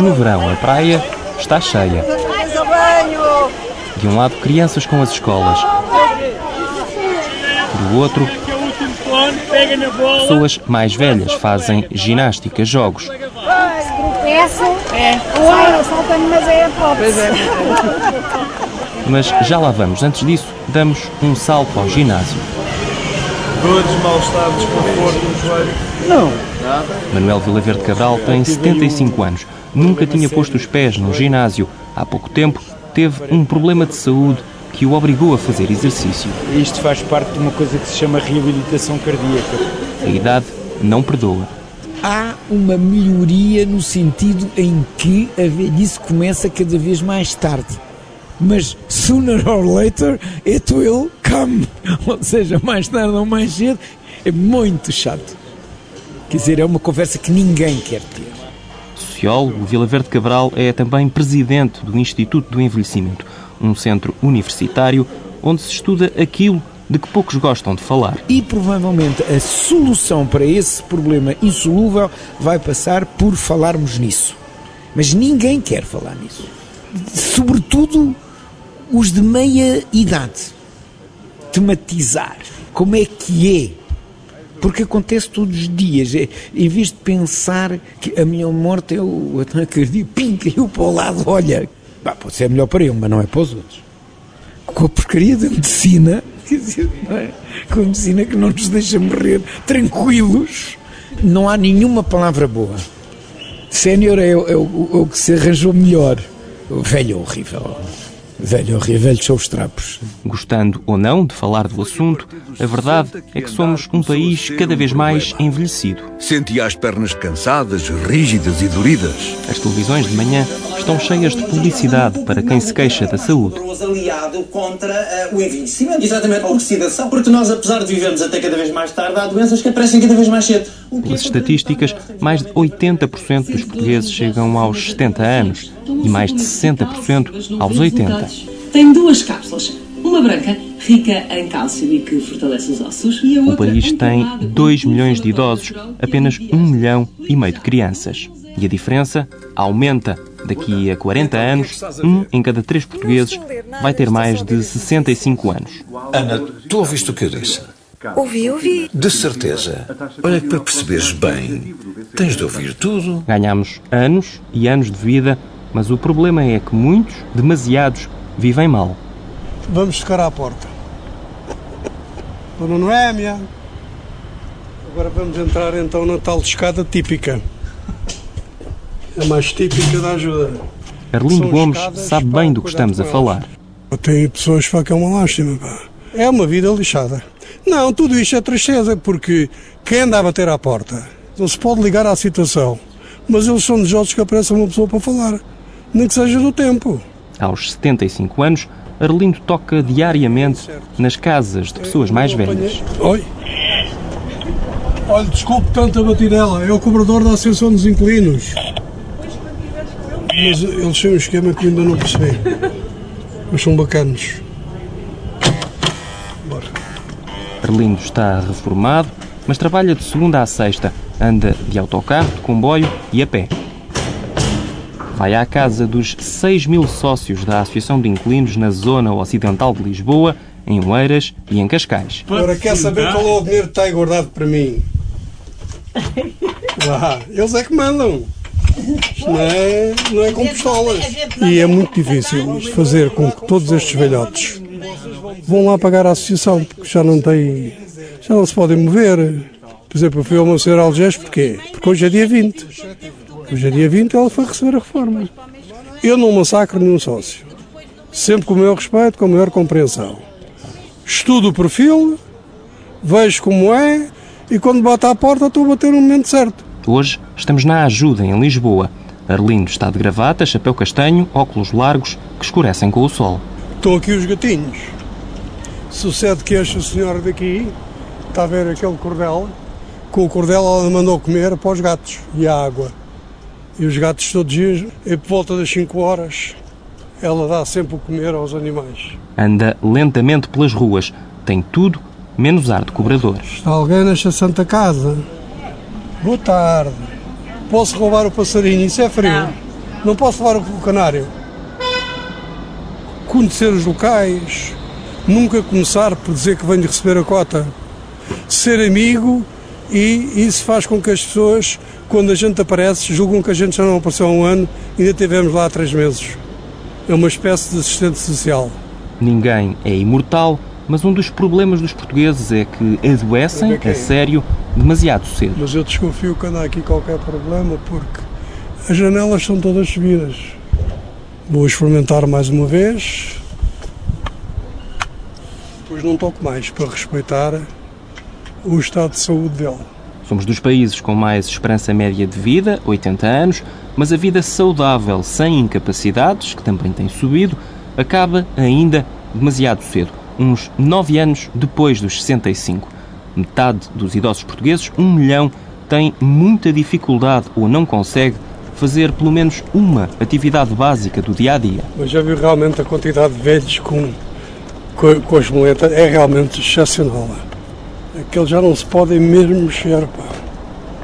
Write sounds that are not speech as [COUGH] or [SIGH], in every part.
No verão, a praia está cheia. De um lado, crianças com as escolas. Do outro, pessoas mais velhas fazem ginástica, jogos. Se tropeçam, é. sai, saltam, mas é a Mas já lá vamos. Antes disso, damos um salto ao ginásio. Dores, mal-estar, desconforto no joelho? Não. Nada? Manuel Vilaverde Cabral tem 75 anos. Nunca tinha posto os pés num ginásio. Há pouco tempo teve um problema de saúde que o obrigou a fazer exercício. Isto faz parte de uma coisa que se chama reabilitação cardíaca. A idade não perdoa. Há uma melhoria no sentido em que a velhice começa cada vez mais tarde. Mas sooner or later it will come. [LAUGHS] Ou seja, mais tarde ou mais cedo, é muito chato. Quer dizer, é uma conversa que ninguém quer ter. Sociólogo, Vila Verde Cabral é também presidente do Instituto do Envelhecimento, um centro universitário onde se estuda aquilo de que poucos gostam de falar. E provavelmente a solução para esse problema insolúvel vai passar por falarmos nisso. Mas ninguém quer falar nisso. Sobretudo os de meia idade. Tematizar como é que é. Porque acontece todos os dias. É, em vez de pensar que a minha morte é o ataque cardíaco, pim, caiu para o lado, olha. Bah, pode ser melhor para ele, mas não é para os outros. Com a porcaria da medicina, [LAUGHS] quer dizer, não é? com a medicina que não nos deixa morrer tranquilos, não há nenhuma palavra boa. Sénior é, é, o, é o que se arranjou melhor. O velho é horrível. Velho, velhos são os trapos. Gostando ou não de falar do assunto, a verdade é que somos um país cada vez mais envelhecido. Sentia as pernas cansadas, rígidas e doridas. As televisões de manhã estão cheias de publicidade para quem se queixa da saúde. aliado contra uh, o envelhecimento. Exatamente, a oxidação. Porque nós, apesar de vivermos até cada vez mais tarde, há doenças que aparecem cada vez mais cedo. Pelas estatísticas, mais de 80% dos portugueses chegam aos 70 anos e mais de 60% aos 80. Tem duas cápsulas. Uma branca, rica em cálcio e que fortalece os ossos. E a outra, o país tem 2 milhões de idosos, apenas 1 milhão e meio de crianças. E a diferença aumenta. Daqui a 40 anos, um em cada três portugueses vai ter mais de 65 anos. Ana, tu ouviste o que eu disse? Ouvi, ouvi. De certeza. Olha que para perceberes bem, tens de ouvir tudo. Ganhamos anos e anos de vida mas o problema é que muitos, demasiados, vivem mal. Vamos tocar à porta. Dona Noémia. Agora vamos entrar então na tal escada típica. A mais típica da ajuda. Arlindo São Gomes sabe bem do que estamos a falar. Tem pessoas que é uma lástima, pá. É uma vida lixada. Não, tudo isto é tristeza, porque quem anda a bater à porta não se pode ligar à situação. Mas eles são desejosos que apareça uma pessoa para falar nem que seja do tempo. Aos 75 anos, Arlindo toca diariamente nas casas de pessoas mais velhas. Oi. Olha, desculpe tanto a batidela, é o cobrador da Associação dos Inquilinos. Mas eles têm um esquema que ainda não percebi. Mas são bacanos. Arlindo está reformado, mas trabalha de segunda a sexta. Anda de autocarro, de comboio e a pé vai à casa dos 6 mil sócios da Associação de Inquilinos na zona ocidental de Lisboa, em Oeiras e em Cascais. Agora quer saber qual é o dinheiro que está guardado para mim? [LAUGHS] Lá, eles é que mandam. Isto não é, não é com pistolas. E é muito difícil fazer com que todos estes velhotes vão lá pagar a associação, porque já não tem. já não se podem mover. Por exemplo, eu fui ao meu Algés, porquê? Porque hoje é dia 20. Hoje é dia 20 ela foi receber a reforma. Eu não massacro nenhum sócio. Sempre com o maior respeito, com a maior compreensão. Estudo o perfil, vejo como é e quando bate à porta estou a bater no momento certo. Hoje estamos na ajuda em Lisboa. Arlindo está de gravata, chapéu castanho, óculos largos que escurecem com o sol. Estão aqui os gatinhos. Sucede que esta senhora daqui está a ver aquele cordel. Com o cordel ela mandou comer para os gatos e a água. E os gatos todos os dias, e por volta das 5 horas, ela dá sempre o comer aos animais. Anda lentamente pelas ruas. Tem tudo menos ar de cobrador. Está alguém nesta santa casa? Boa tarde. Posso roubar o passarinho? Isso é frio. Não. Não posso levar o canário. Conhecer os locais, nunca começar por dizer que venho receber a cota. Ser amigo e isso faz com que as pessoas, quando a gente aparece, julgam que a gente já não apareceu há um ano e ainda tivemos lá há três meses. É uma espécie de assistente social. Ninguém é imortal, mas um dos problemas dos portugueses é que adoecem, a sério, demasiado cedo. Mas eu desconfio que anda aqui qualquer problema porque as janelas são todas subidas. Vou experimentar mais uma vez. Depois não toco mais para respeitar o estado de saúde dele. Somos dos países com mais esperança média de vida, 80 anos, mas a vida saudável sem incapacidades, que também tem subido, acaba ainda demasiado cedo, uns 9 anos depois dos 65. Metade dos idosos portugueses, um milhão, tem muita dificuldade ou não consegue fazer pelo menos uma atividade básica do dia a dia. Mas já viu realmente a quantidade de velhos com, com, com as moletas? É realmente excepcional. Aqueles já não se podem mesmo mexer. Pá.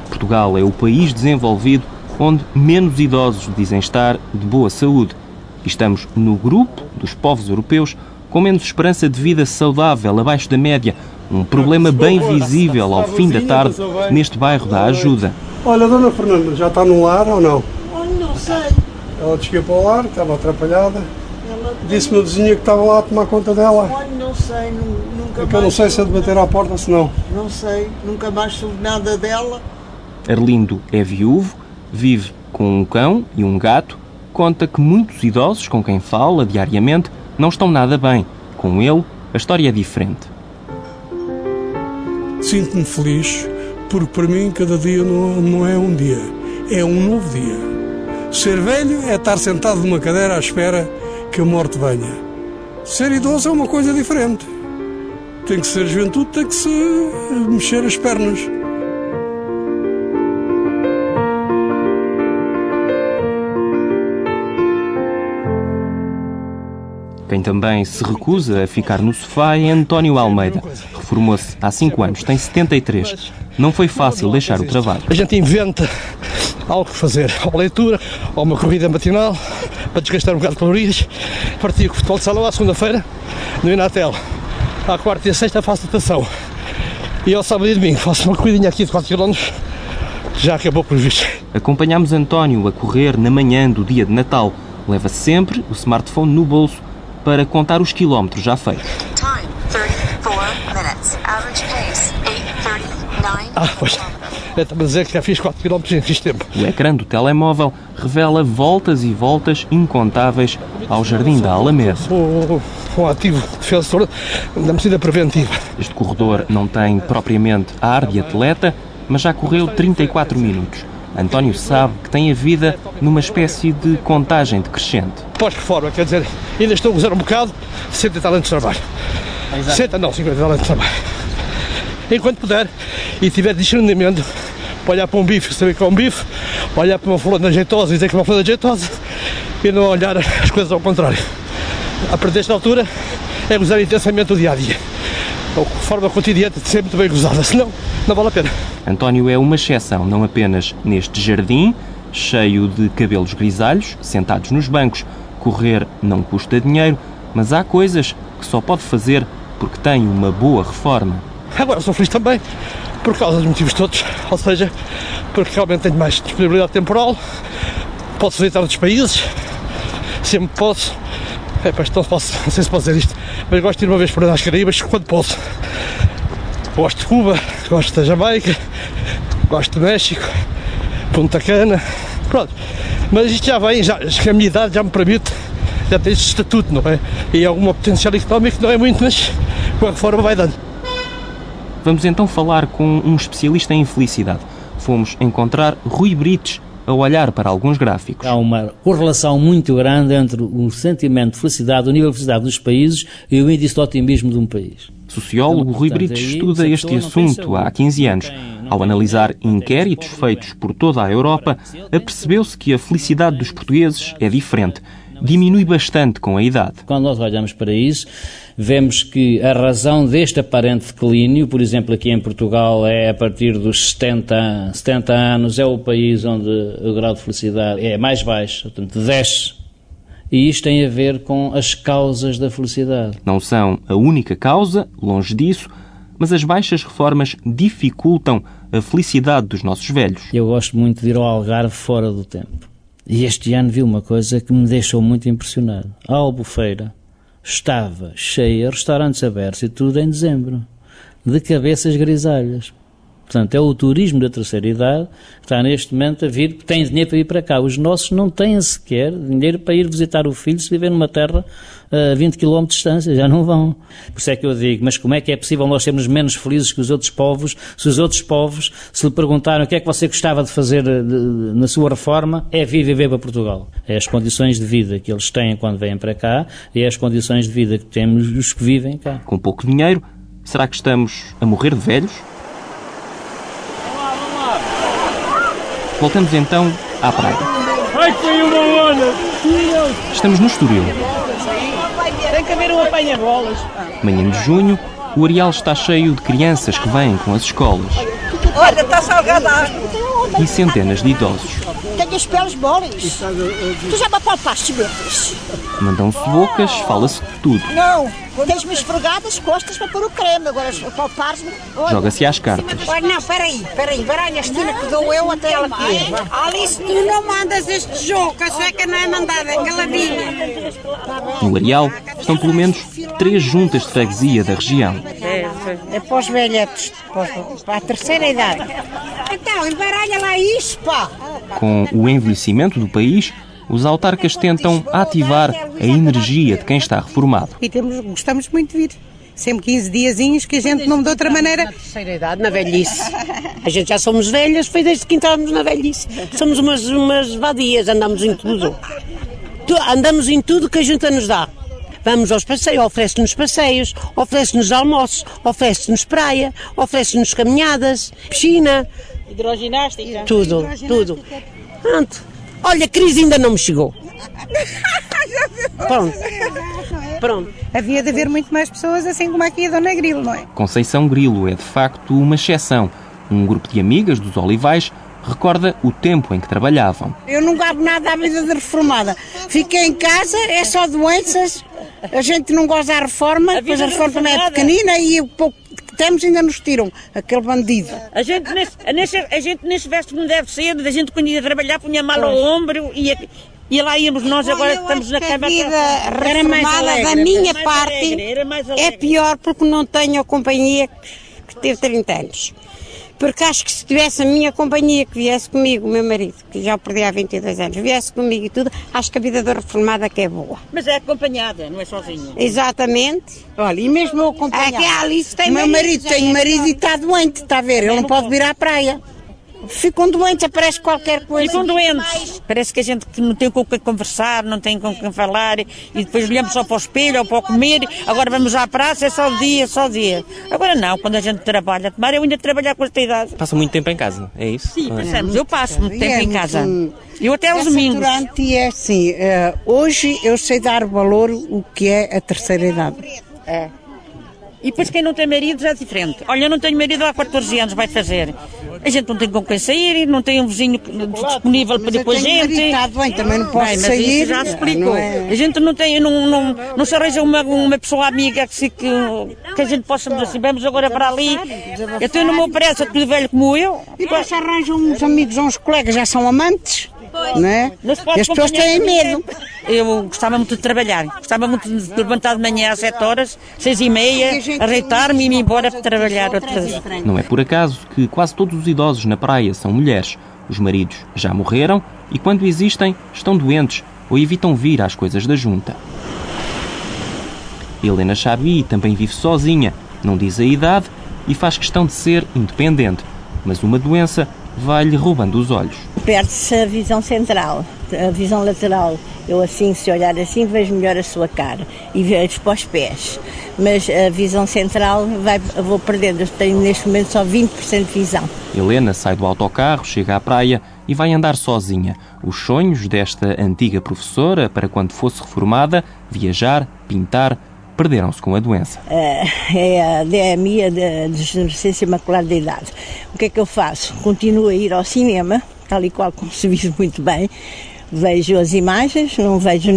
Portugal é o país desenvolvido onde menos idosos dizem estar de boa saúde. E estamos no grupo dos povos europeus com menos esperança de vida saudável, abaixo da média. Um problema bem visível ao fim da tarde neste bairro da Ajuda. Olha, Dona Fernanda, já está no lar ou não? Olha, não sei. Ela ia para o lar, estava atrapalhada. Disse-me a vizinha que estava lá a tomar conta dela. Olha, não sei, nu- nunca É que eu não sei se é de bater à porta, se não. Não sei, nunca mais soube nada dela. Arlindo é viúvo, vive com um cão e um gato, conta que muitos idosos com quem fala diariamente não estão nada bem. Com ele, a história é diferente. Sinto-me feliz porque para mim cada dia não, não é um dia, é um novo dia. Ser velho é estar sentado numa cadeira à espera que a morte venha. Ser idoso é uma coisa diferente. Tem que ser juventude, tem que se mexer as pernas. Quem também se recusa a ficar no sofá é António Almeida. Reformou-se há 5 anos, tem 73. Não foi fácil deixar o trabalho. A gente inventa algo para fazer, ou leitura, ou uma corrida matinal, para desgastar um bocado de calorias. O futebol de salão à segunda-feira, no Inatel. À quarta e à sexta faço natação. E ao sábado e domingo faço uma corridinha aqui de 4 km. Já acabou por visto. Acompanhamos António a correr na manhã do dia de Natal. Leva sempre o smartphone no bolso para contar os quilómetros já feitos. Ah, pois. É-me dizer que já fiz 4 km em X tempo. O ecrã do telemóvel revela voltas e voltas incontáveis ao Jardim da Alameda. O, o ativo defensor da medicina preventiva. Este corredor não tem propriamente ar de atleta, mas já correu 34 minutos. António sabe que tem a vida numa espécie de contagem decrescente. Pós-reforma, quer dizer, ainda estou a gozar um bocado, 60 talentos de trabalho. 60 não, 50 talentos de trabalho. Enquanto puder e tiver discernimento, para olhar para um bife saber que é um bife, olhar para uma flor jeitosa e dizer que é uma flor jeitosa, e não olhar as coisas ao contrário. A partir desta altura, é gozar intensamente o dia a dia. A forma cotidiana de ser muito bem gozada, senão não vale a pena. António é uma exceção, não apenas neste jardim, cheio de cabelos grisalhos, sentados nos bancos. Correr não custa dinheiro, mas há coisas que só pode fazer porque tem uma boa reforma. Agora sou feliz também, por causa dos motivos todos, ou seja, porque realmente tenho mais disponibilidade temporal, posso visitar outros países, sempre posso. É, pois, não, posso, não sei se posso dizer isto, mas gosto de ir uma vez por ano às Caraíbas quando posso. Gosto de Cuba, gosto da Jamaica, gosto do México, Punta Cana, pronto. Mas isto já vem, já, a minha idade já me permite, já tem esse estatuto, não é? E alguma potencial económico não é muito, mas com a reforma vai dando. Vamos então falar com um especialista em felicidade. Fomos encontrar Rui Brites a olhar para alguns gráficos. Há uma correlação muito grande entre o sentimento de felicidade, o nível de felicidade dos países e o índice de otimismo de um país. Sociólogo Rui Brites estuda este assunto há 15 anos. Ao analisar inquéritos feitos por toda a Europa, apercebeu-se que a felicidade dos portugueses é diferente. Diminui bastante com a idade. Quando nós olhamos para isso, vemos que a razão deste aparente declínio, por exemplo, aqui em Portugal, é a partir dos 70, 70 anos, é o país onde o grau de felicidade é mais baixo, portanto, desce. E isto tem a ver com as causas da felicidade. Não são a única causa, longe disso, mas as baixas reformas dificultam a felicidade dos nossos velhos. Eu gosto muito de ir ao Algarve fora do tempo. E este ano vi uma coisa que me deixou muito impressionado. A Albufeira estava cheia, restaurantes abertos e tudo em dezembro, de cabeças grisalhas. Portanto, é o turismo da terceira idade que está neste momento a vir, tem dinheiro para ir para cá. Os nossos não têm sequer dinheiro para ir visitar o filho se viver numa terra a 20 km de distância, já não vão. Por isso é que eu digo, mas como é que é possível nós sermos menos felizes que os outros povos, se os outros povos, se lhe perguntaram o que é que você gostava de fazer de, de, na sua reforma, é vir viver para Portugal. É as condições de vida que eles têm quando vêm para cá e é as condições de vida que temos os que vivem cá. Com pouco dinheiro, será que estamos a morrer de velhos? Voltamos então à praia. Estamos no Estoril. Tem que haver um apanha-bolas. Manhã de junho, o areal está cheio de crianças que vêm com as escolas Olha, está salgada a água. e centenas de idosos. Tenho as peles moles. Tu já me apalpaste, meu Deus. Mandam-se bocas, fala-se de tudo. Não, tens-me esfregado as costas para pôr o creme. Agora apalpares-me. Joga-se às cartas. Olha, não, peraí, peraí. Baralha a Estina que dou eu até ela aqui. Alice, tu não mandas este jogo, a sueca não é mandada, é calabinha. No areal estão pelo menos três juntas de freguesia da região. É, é para os velhetos, para a terceira idade. Então, embaralha lá isso, pá. Com o envelhecimento do país, os autarcas tentam ativar a energia de quem está reformado. E temos, gostamos muito de vir. Sempre 15 diazinhos que a gente não de outra maneira. terceira idade, na velhice. A gente já somos velhas, foi desde que entramos na velhice. Somos umas, umas vadias, andamos em tudo. Tu- Andamos em tudo que a junta nos dá. Vamos aos passeios, oferece-nos passeios, oferece-nos almoços, oferece-nos praia, oferece-nos caminhadas, piscina, Hidroginástica. tudo, tudo. Pronto. Olha, a crise ainda não me chegou. Pronto. Pronto. Havia de haver muito mais pessoas, assim como aqui a Dona Grilo, não é? Conceição Grilo é de facto uma exceção. Um grupo de amigas dos Olivais recorda o tempo em que trabalhavam. Eu não gabo nada à vida de reformada. Fiquei em casa, é só doenças. A gente não goza da reforma, depois a reforma também é pequenina e o pouco que temos ainda nos tiram. Aquele bandido. A gente, nesse, nesse, a gente nesse veste como deve ser, a gente quando ia trabalhar punha mal ao ombro e, e lá íamos nós, agora estamos na que a cama. vida mais reformada alegre. da minha parte alegre, é pior porque não tenho a companhia que teve 30 anos. Porque acho que se tivesse a minha companhia que viesse comigo, o meu marido, que já o perdi há 22 anos, viesse comigo e tudo, acho que a vida da reformada que é boa. Mas é acompanhada, não é sozinha. Exatamente. Olha, e mesmo eu acompanhar. Aqui a Alice tem o meu marido, marido já tem é marido e está doente, está a ver? Ele não pode vir à praia. Ficam doentes, aparece qualquer coisa. Ficam doentes. Parece que a gente não tem com quem conversar, não tem com quem falar, e depois olhamos só para o espelho ou para o comer, agora vamos à praça, é só o dia, só o dia. Agora não, quando a gente trabalha, tomara eu ainda trabalhar com esta idade. Passa muito tempo em casa, é isso? Sim, passamos. Eu passo muito tempo é em casa. muito- Eu até aos É domingos. saturante e é assim, eh, hoje eu sei dar valor o que é a terceira idade. É. E depois quem não tem marido já é diferente. Olha, eu não tenho marido há 14 anos, vai fazer. A gente não tem com quem sair, não tem um vizinho disponível para ir com a gente. marido, bem, também não posso Bem, mas sair, Isso já explicou. é? A gente não tem, não, não, não se arranja uma, uma pessoa amiga que, que, que a gente possa dizer assim, vamos agora para ali. Eu tenho no meu preço, tudo velho como eu. E depois arranjam uns amigos, uns colegas, já são amantes, é? E as pessoas têm medo. Eu gostava muito de trabalhar. Gostava muito de levantar de manhã às 7 horas, 6 e meia, arreitar-me e ir embora para trabalhar outra vez. Não é por acaso que quase todos os idosos na praia são mulheres. Os maridos já morreram e, quando existem, estão doentes ou evitam vir às coisas da junta. Helena Chabi também vive sozinha, não diz a idade e faz questão de ser independente, mas uma doença vai-lhe roubando os olhos. Perde-se a visão central. a visão lateral, eu assim, se olhar assim, vejo melhor a sua cara e vejo para os pés. Mas a visão central vai, vou perdendo. Eu tenho neste momento só 20% de visão. Helena sai do autocarro, chega à praia e vai andar sozinha. Os sonhos desta antiga professora, para quando fosse reformada, viajar, pintar, perderam-se com a doença. Eh, é a DMI, a de- degenerescência macular da idade. O que é que eu faço? Continuo a ir ao cinema, tal e qual como se vive muito bem. Vejo as imagens, não vejo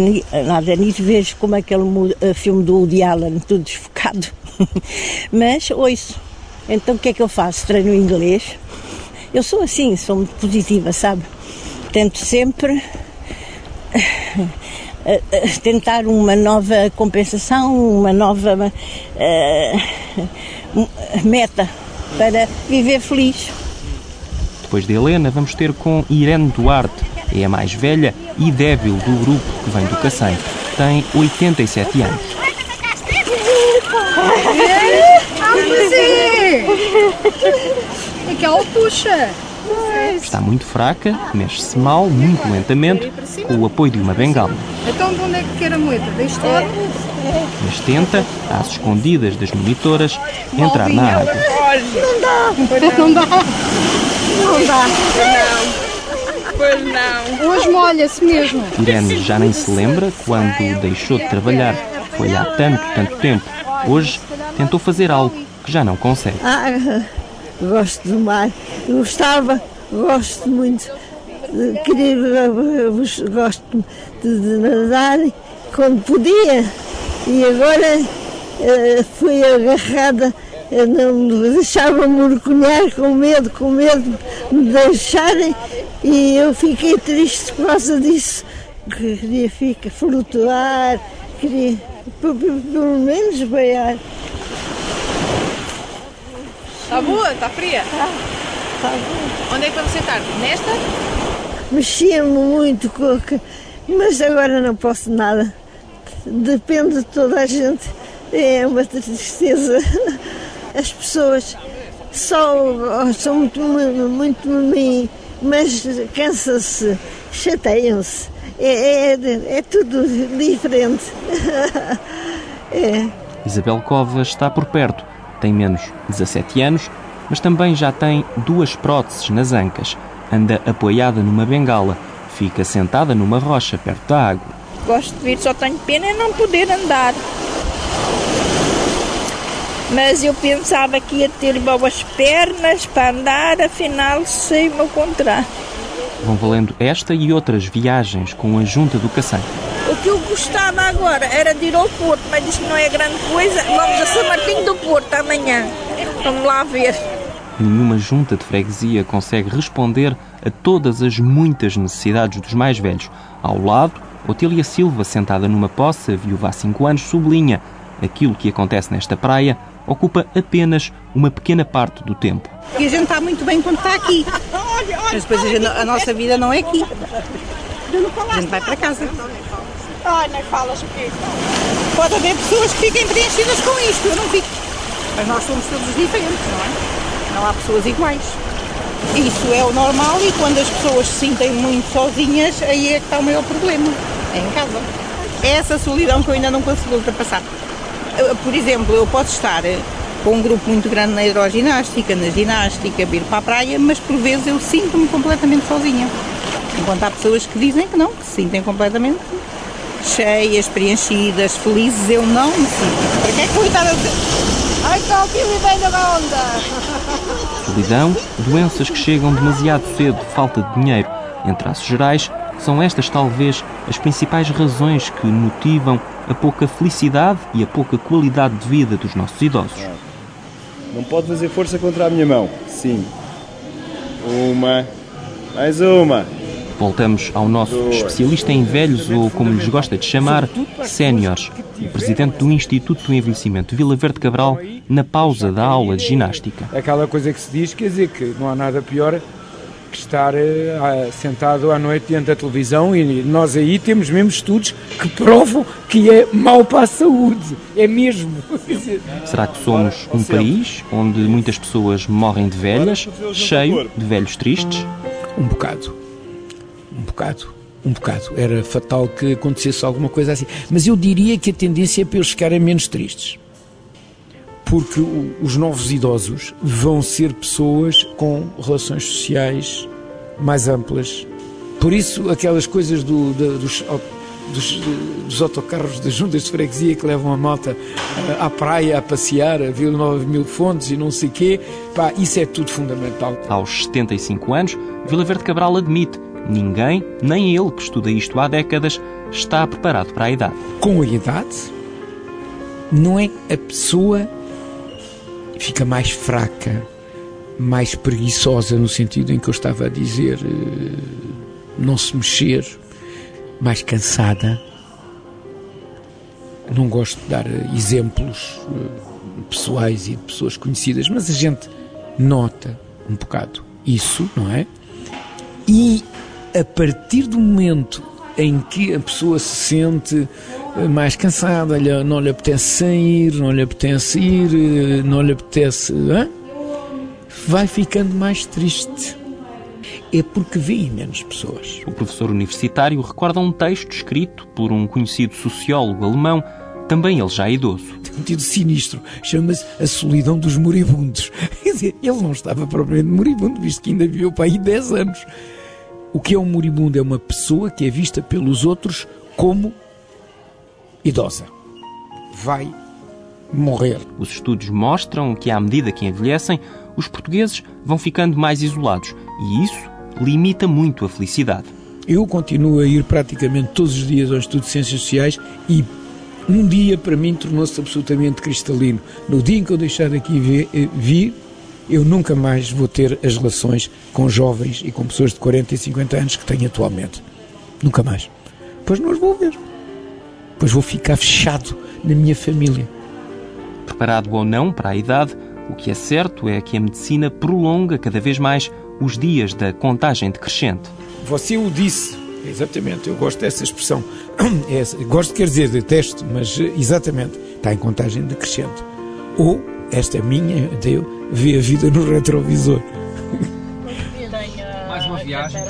nada nisso, vejo como aquele eh, filme do Woody Allen, tudo desfocado. [LAUGHS] Mas ouço. Então o que é que eu faço? Treino inglês. Eu sou assim, sou muito positiva, sabe? Tento sempre [LAUGHS] eh, eh, tentar uma nova compensação, uma nova eh, [LAUGHS] meta para viver feliz. Depois de Helena, vamos ter com Irene Duarte. É a mais velha e débil do grupo que vem do Cacém. Tem 87 anos. É que ela puxa. Está muito fraca, mexe-se mal, muito lentamente, com o apoio de uma bengala. Então de onde é que quer a moeda? Deste lado? Mas tenta, às escondidas das monitoras, entrar na água. Não dá. Não dá. Não dá. Pois não. Hoje molha-se mesmo. Irene já nem se lembra quando deixou de trabalhar. Foi há tanto, tanto tempo. Hoje tentou fazer algo que já não consegue. Ah, gosto do mar. Gostava, gosto muito. de- Queria, gosto de, de nadar quando podia. E agora eh, fui agarrada, não me deixava mergulhar com medo, com medo de me deixarem. E eu fiquei triste por causa disso. Queria ficar, flutuar, queria pe- pe- pelo menos banhar. Está boa? Está fria? Tá bom. Onde é que vamos sentar? Nesta? Mexia-me muito, que- mas agora não posso nada. Depende de toda a gente. É uma tristeza. [LAUGHS] As pessoas só gostam muito, muito mim, mas cansa-se, chateiam-se. É, é, é tudo diferente. [LAUGHS] É. Isabel Covas está por perto. Tem menos 17 anos, mas também já tem duas próteses nas ancas. Anda apoiada numa bengala. Fica sentada numa rocha perto da água. Gosto de vir, só tenho pena é não poder andar. Mas eu pensava que ia ter boas pernas para andar, afinal sei-me ao contrário. Vão valendo esta e outras viagens com a Junta do Cacém. O que eu gostava agora era de ir ao Porto, mas diz que não é grande coisa. Vamos a São Martinho do Porto amanhã. Vamos lá ver. Nenhuma junta de freguesia consegue responder a todas as muitas necessidades dos mais velhos. Ao lado, Otília Silva, sentada numa poça, viúva há cinco anos, sublinha aquilo que acontece nesta praia ocupa apenas uma pequena parte do tempo. E a gente está muito bem quando está aqui. Mas depois a, gente- a nossa vida não é aqui. A gente vai para casa. Ai, nem falas porque. Pode haver pessoas que fiquem preenchidas com isto, eu não fico. Mas nós somos todos diferentes, não é? Não há pessoas iguais. Isso é o normal e quando as pessoas se sentem muito sozinhas, aí é que está o maior problema. É em casa. É essa solidão que eu ainda não consigo ultrapassar. Por exemplo, eu posso estar com um grupo muito grande na hidroginástica, na ginástica, vir para a praia, mas por vezes eu sinto-me completamente sozinha. Enquanto há pessoas que dizem que não, que se sentem completamente cheias, preenchidas, felizes, eu não me sinto. Para que é que eu estar a dizer? Ai, o velho da onda! Solidão, doenças que chegam demasiado cedo, falta de dinheiro. Em traços gerais, são estas talvez as principais razões que motivam a pouca felicidade e a pouca qualidade de vida dos nossos idosos. Não pode fazer força contra a minha mão. Sim. Uma. Mais uma. Voltamos ao nosso especialista em velhos, ou como lhes gosta de chamar, séniores, o presidente do Instituto do Envelhecimento de Vila Verde Cabral, na pausa da aula de ginástica. Aquela coisa que se diz, quer dizer que não há nada pior que estar ah, sentado à noite diante da televisão e nós aí temos mesmo estudos que provam que é mau para a saúde. É mesmo. [LAUGHS] Será que somos um país onde muitas pessoas morrem de velhas, cheio de velhos tristes? Um bocado. Um bocado. Um bocado. Era fatal que acontecesse alguma coisa assim. Mas eu diria que a tendência é para eles ficarem menos tristes. Porque os novos idosos vão ser pessoas com relações sociais mais amplas. Por isso, aquelas coisas do, da- dos, dos, dos autocarros das juntas de freguesia que levam a malta eh, à praia a passear, a ver 9 mil fontes e não sei quê, pá, isso é tudo fundamental. Aos 75 anos, Vila Verde Cabral admite ninguém, nem ele que estuda isto há décadas, está preparado para a idade. Com a idade, não é a pessoa fica mais fraca, mais preguiçosa, no sentido em que eu estava a dizer, eh, não se mexer, mais cansada. Não gosto de dar eh, exemplos eh, pessoais e de pessoas conhecidas, mas a gente nota um bocado isso, não é? E a partir do momento em que a pessoa se sente eh, mais cansada, não lhe apetece sair, não lhe apetece ir, eh, não lhe apetece. hã? vai ficando mais triste. É porque vê menos pessoas. O professor universitário recorda um texto escrito por um conhecido sociólogo alemão, também ele já idoso. Tem um título sinistro, chama-se A Solidão dos Moribundos. [LAUGHS] Quer dizer, ele não estava propriamente moribundo, visto que ainda viveu para aí 10 anos. O que é um moribundo? É uma pessoa que é vista pelos outros como idosa. Vai morrer. Os estudos mostram que, à medida que envelhecem, os portugueses vão ficando mais isolados e isso limita muito a felicidade. Eu continuo a ir praticamente todos os dias ao Estudo de Ciências Sociais e um dia para mim tornou-se absolutamente cristalino. No dia em que eu deixar daqui ver- eh, vir, eu nunca mais vou ter as relações com jovens e com pessoas de 40 e 50 anos que tenho atualmente. Nunca mais. Pois não os vou ver. Pois vou ficar fechado na minha família. Preparado ou não para a idade, o que é certo é que a medicina prolonga cada vez mais os dias da contagem decrescente. Você o disse. Exatamente, eu gosto dessa expressão. [CLEARS THROAT] É. Gosto, quer dizer, detesto, mas eh, exatamente, está em contagem decrescente. Ou, esta é minha, eu, vê a vida no retrovisor. Mais uma viagem.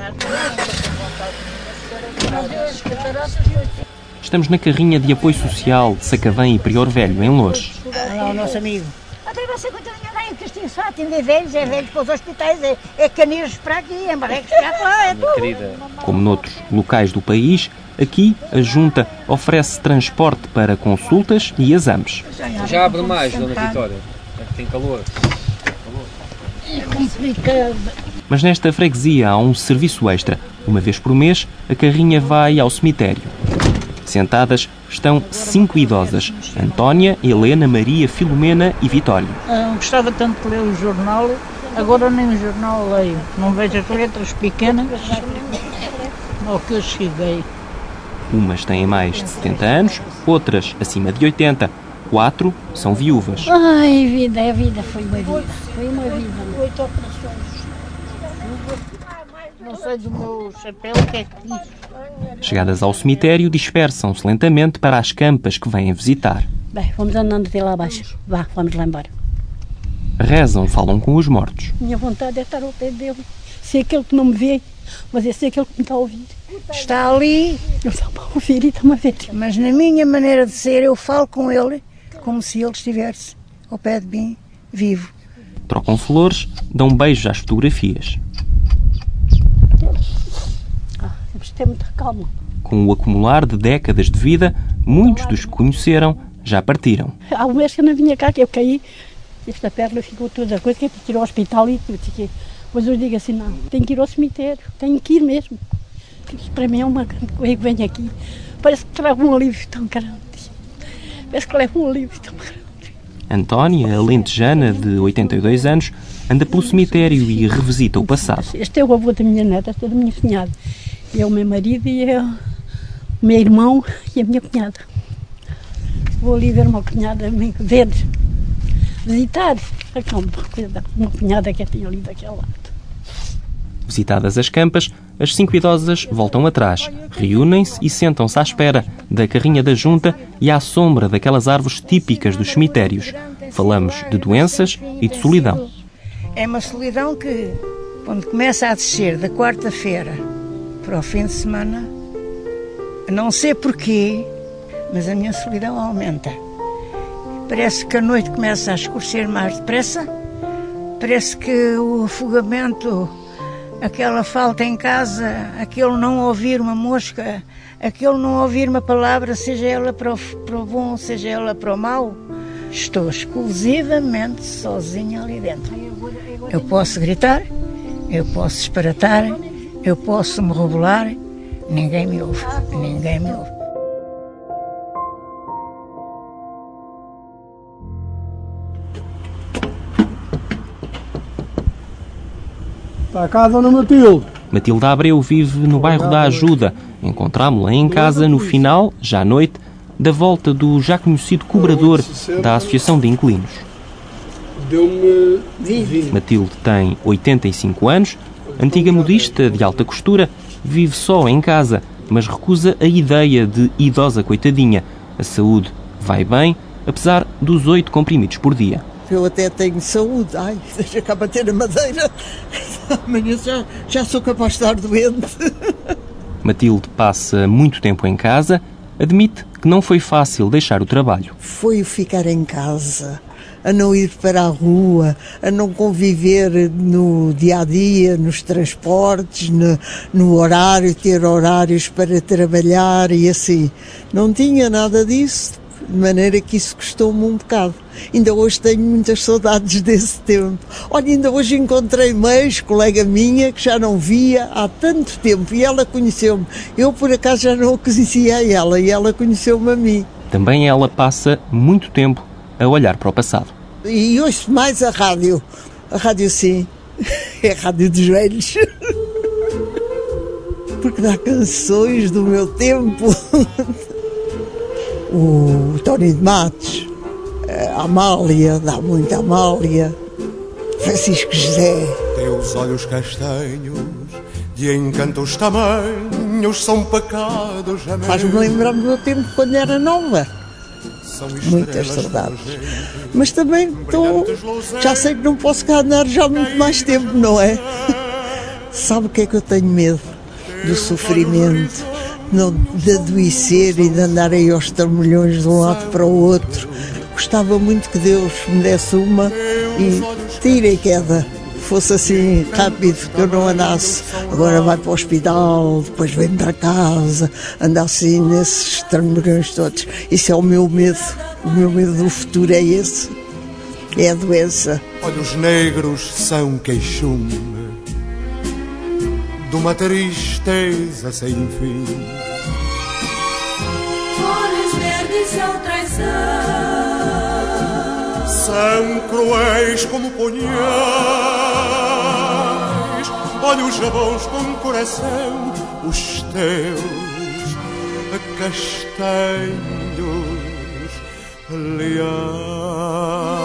Estamos na carrinha de apoio social de Sacavém e Prior Velho, em Loures. Olha lá o nosso amigo. Até você daí, que isto só atender velhos, é velhos para os hospitais, é, é caneiros para aqui, é marrecos para lá, é tudo. Como noutros locais do país, aqui a Junta oferece transporte para consultas e exames. Já abre mais, Dona Vitória. É que tem calor. É complicado. Mas nesta freguesia há um serviço extra. Uma vez por mês, a carrinha vai ao cemitério. Sentadas estão cinco idosas: Antónia, Helena, Maria, Filomena e Vitória. Ah, gostava tanto de ler o jornal, agora nem o jornal leio. Não vejo as letras pequenas ao que eu cheguei. Umas têm mais de 70 anos, outras acima de 80. Quatro são viúvas. Ai, vida, é vida, foi uma vida. Foi uma vida. Oito operações. Não sei do meu chapéu o que é que diz. Chegadas ao cemitério, dispersam-se lentamente para as campas que vêm visitar. Bem, vamos andando até lá abaixo. Vá, vamos lá embora. Rezam, falam com os mortos. Minha vontade é estar ao pé dele. Ser aquele que não me vê, mas é ser aquele que me está a ouvir. Está ali. Ele está a ouvir e está-me a ver. Mas na minha maneira de ser, eu falo com ele como se ele estivesse ao pé de mim, vivo. Trocam flores, dão beijos às fotografias. Ah, temos que ter muita calma. Com o acumular de décadas de vida, muitos dos que conheceram já partiram. Há um mês que eu não vinha cá, que eu caí, esta perna ficou toda coisa, que para ir ao hospital e tudo. que- Mas eu digo assim, não, tenho que ir ao cemitério, tenho que ir mesmo. Isto para mim é uma grande coisa que venho aqui. Parece que trago um alívio tão grande. Parece que levo um alívio tão grande. Antónia, a lentejana de 82 anos, anda pelo cemitério e revisita o passado. Este é o avô da minha neta, este é da minha cunhada. É o meu marido e é o meu irmão e a minha cunhada. Vou ali ver uma cunhada, ver, visitar. Coisa da uma cunhada que eu tenho ali daquele lado. Visitadas as campas, as cinco idosas voltam atrás, reúnem-se e sentam-se à espera da carrinha da junta e à sombra daquelas árvores típicas dos cemitérios. Falamos de doenças e de solidão. É uma solidão que, quando começa a descer da quarta-feira para o fim de semana, Não sei porquê, mas a minha solidão aumenta. Parece que a noite começa a escurecer mais depressa. Parece que o afogamento, aquela falta em casa, aquele não ouvir uma mosca, aquele não ouvir uma palavra, seja ela para o, para o bom, seja ela para o mau, estou exclusivamente sozinha ali dentro. Eu posso gritar, eu posso esparatar, eu posso me rebolar, ninguém me ouve, ninguém me ouve. Está cá, Dona Matilde. Matilde Abreu vive no bairro da Ajuda. Encontrámo-la em casa no final, já à noite, da volta do já conhecido cobrador da Associação de Inquilinos. Deu-me 20. Matilde tem 85 anos, antiga modista de alta costura, vive só em casa, mas recusa a ideia de idosa coitadinha. A saúde vai bem, apesar dos oito comprimidos por dia. Eu até tenho saúde. Ai, [LAUGHS] deixa cá bater a madeira. Amanhã já, já sou capaz de estar doente. [LAUGHS] Matilde passa muito tempo em casa, admite que não foi fácil deixar o trabalho. Foi o ficar em casa, a não ir para a rua, a não conviver no dia a dia, nos transportes, no, no horário, ter horários para trabalhar e assim. Não tinha nada disso, de maneira que isso custou-me um bocado. Ainda hoje tenho muitas saudades [LAUGHS] desse tempo. Olha, ainda hoje encontrei uma ex-colega minha que já não via há tanto tempo e ela conheceu-me. Eu, por acaso, já não a conhecia a ela e ela conheceu-me a mim. Também ela passa muito tempo a olhar para o passado. E ouço mais a rádio. A rádio, sim. [LAUGHS] É a rádio dos velhos. [LAUGHS] Porque dá canções do meu tempo. O Tony de Matos, a Amália, dá muito a Amália. Francisco José. Teus olhos castanhos, de encantos tamanhos, são pecados. Faz-me lembrar do meu tempo quando era nova. Muitas saudades. Mas também estou. Já sei que não posso cá andar já muito mais tempo, não é? Sabe o que é que eu tenho medo? Do sofrimento, não, de adoecer e de andar aí aos trambolhões de um lado para o outro. Gostava muito que Deus me desse uma e tire a queda. Fosse assim rápido, que eu não andasse. Agora vai para o hospital, depois vem para casa, anda assim nesses trambolhões todos. Isso é o meu medo. O meu medo do futuro é esse. É a doença. Olhos negros são queixume de uma tristeza sem fim. Olhos verdes são traição. São cruéis como punhais, olhos bons com coração, os teus castanhos leais.